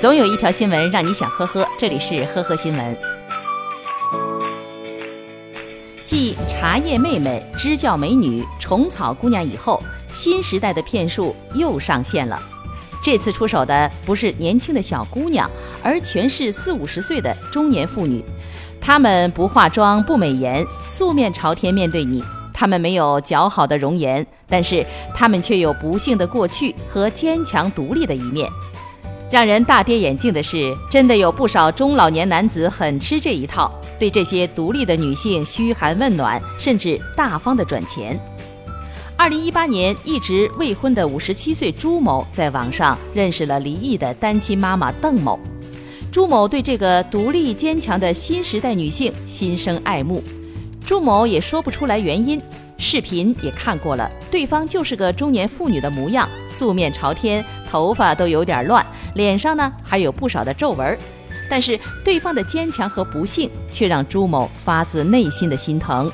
总有一条新闻让你想呵呵，这里是呵呵新闻。继茶叶妹妹、支教美女、虫草姑娘以后，新时代的骗术又上线了。这次出手的不是年轻的小姑娘，而全是四五十岁的中年妇女。她们不化妆、不美颜，素面朝天面对你。她们没有姣好的容颜，但是她们却有不幸的过去和坚强独立的一面。让人大跌眼镜的是，真的有不少中老年男子很吃这一套，对这些独立的女性嘘寒问暖，甚至大方的转钱。二零一八年，一直未婚的五十七岁朱某在网上认识了离异的单亲妈妈邓某。朱某对这个独立坚强的新时代女性心生爱慕，朱某也说不出来原因。视频也看过了，对方就是个中年妇女的模样，素面朝天，头发都有点乱，脸上呢还有不少的皱纹。但是对方的坚强和不幸，却让朱某发自内心的心疼。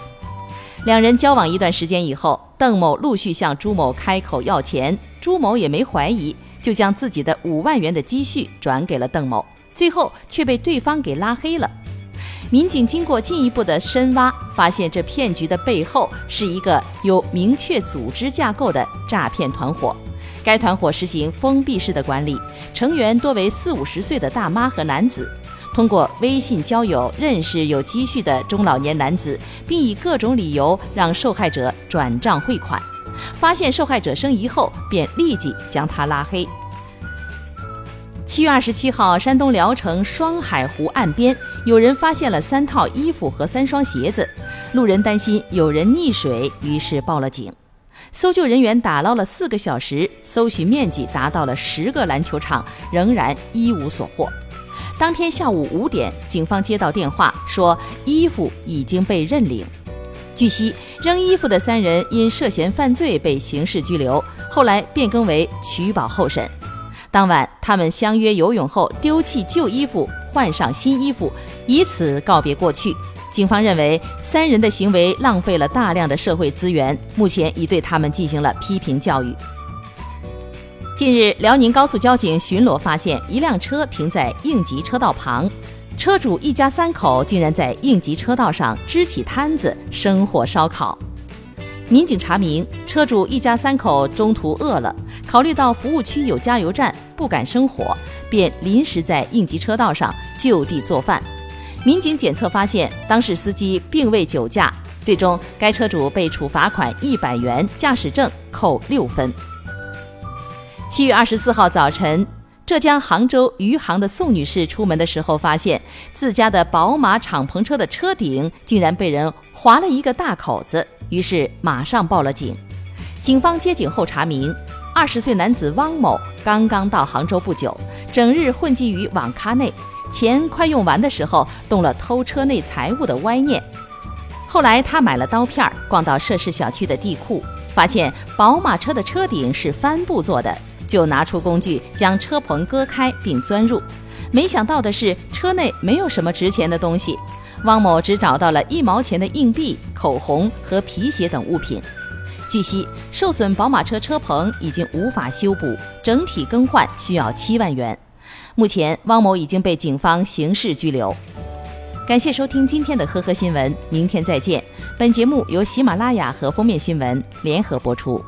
两人交往一段时间以后，邓某陆续向朱某开口要钱，朱某也没怀疑，就将自己的五万元的积蓄转给了邓某，最后却被对方给拉黑了。民警经过进一步的深挖，发现这骗局的背后是一个有明确组织架构的诈骗团伙。该团伙实行封闭式的管理，成员多为四五十岁的大妈和男子，通过微信交友认识有积蓄的中老年男子，并以各种理由让受害者转账汇款。发现受害者生疑后，便立即将他拉黑。七月二十七号，山东聊城双海湖岸边，有人发现了三套衣服和三双鞋子。路人担心有人溺水，于是报了警。搜救人员打捞了四个小时，搜寻面积达到了十个篮球场，仍然一无所获。当天下午五点，警方接到电话，说衣服已经被认领。据悉，扔衣服的三人因涉嫌犯罪被刑事拘留，后来变更为取保候审。当晚，他们相约游泳后丢弃旧衣服，换上新衣服，以此告别过去。警方认为三人的行为浪费了大量的社会资源，目前已对他们进行了批评教育。近日，辽宁高速交警巡逻发现一辆车停在应急车道旁，车主一家三口竟然在应急车道上支起摊子生火烧烤。民警查明，车主一家三口中途饿了，考虑到服务区有加油站，不敢生火，便临时在应急车道上就地做饭。民警检测发现，当事司机并未酒驾，最终该车主被处罚款一百元，驾驶证扣六分。七月二十四号早晨，浙江杭州余杭的宋女士出门的时候，发现自家的宝马敞篷车的车顶竟然被人划了一个大口子。于是马上报了警。警方接警后查明，二十岁男子汪某刚刚到杭州不久，整日混迹于网咖内，钱快用完的时候，动了偷车内财物的歪念。后来他买了刀片，逛到涉事小区的地库，发现宝马车的车顶是帆布做的，就拿出工具将车棚割开并钻入。没想到的是，车内没有什么值钱的东西。汪某只找到了一毛钱的硬币、口红和皮鞋等物品。据悉，受损宝马车车棚已经无法修补，整体更换需要七万元。目前，汪某已经被警方刑事拘留。感谢收听今天的呵呵新闻，明天再见。本节目由喜马拉雅和封面新闻联合播出。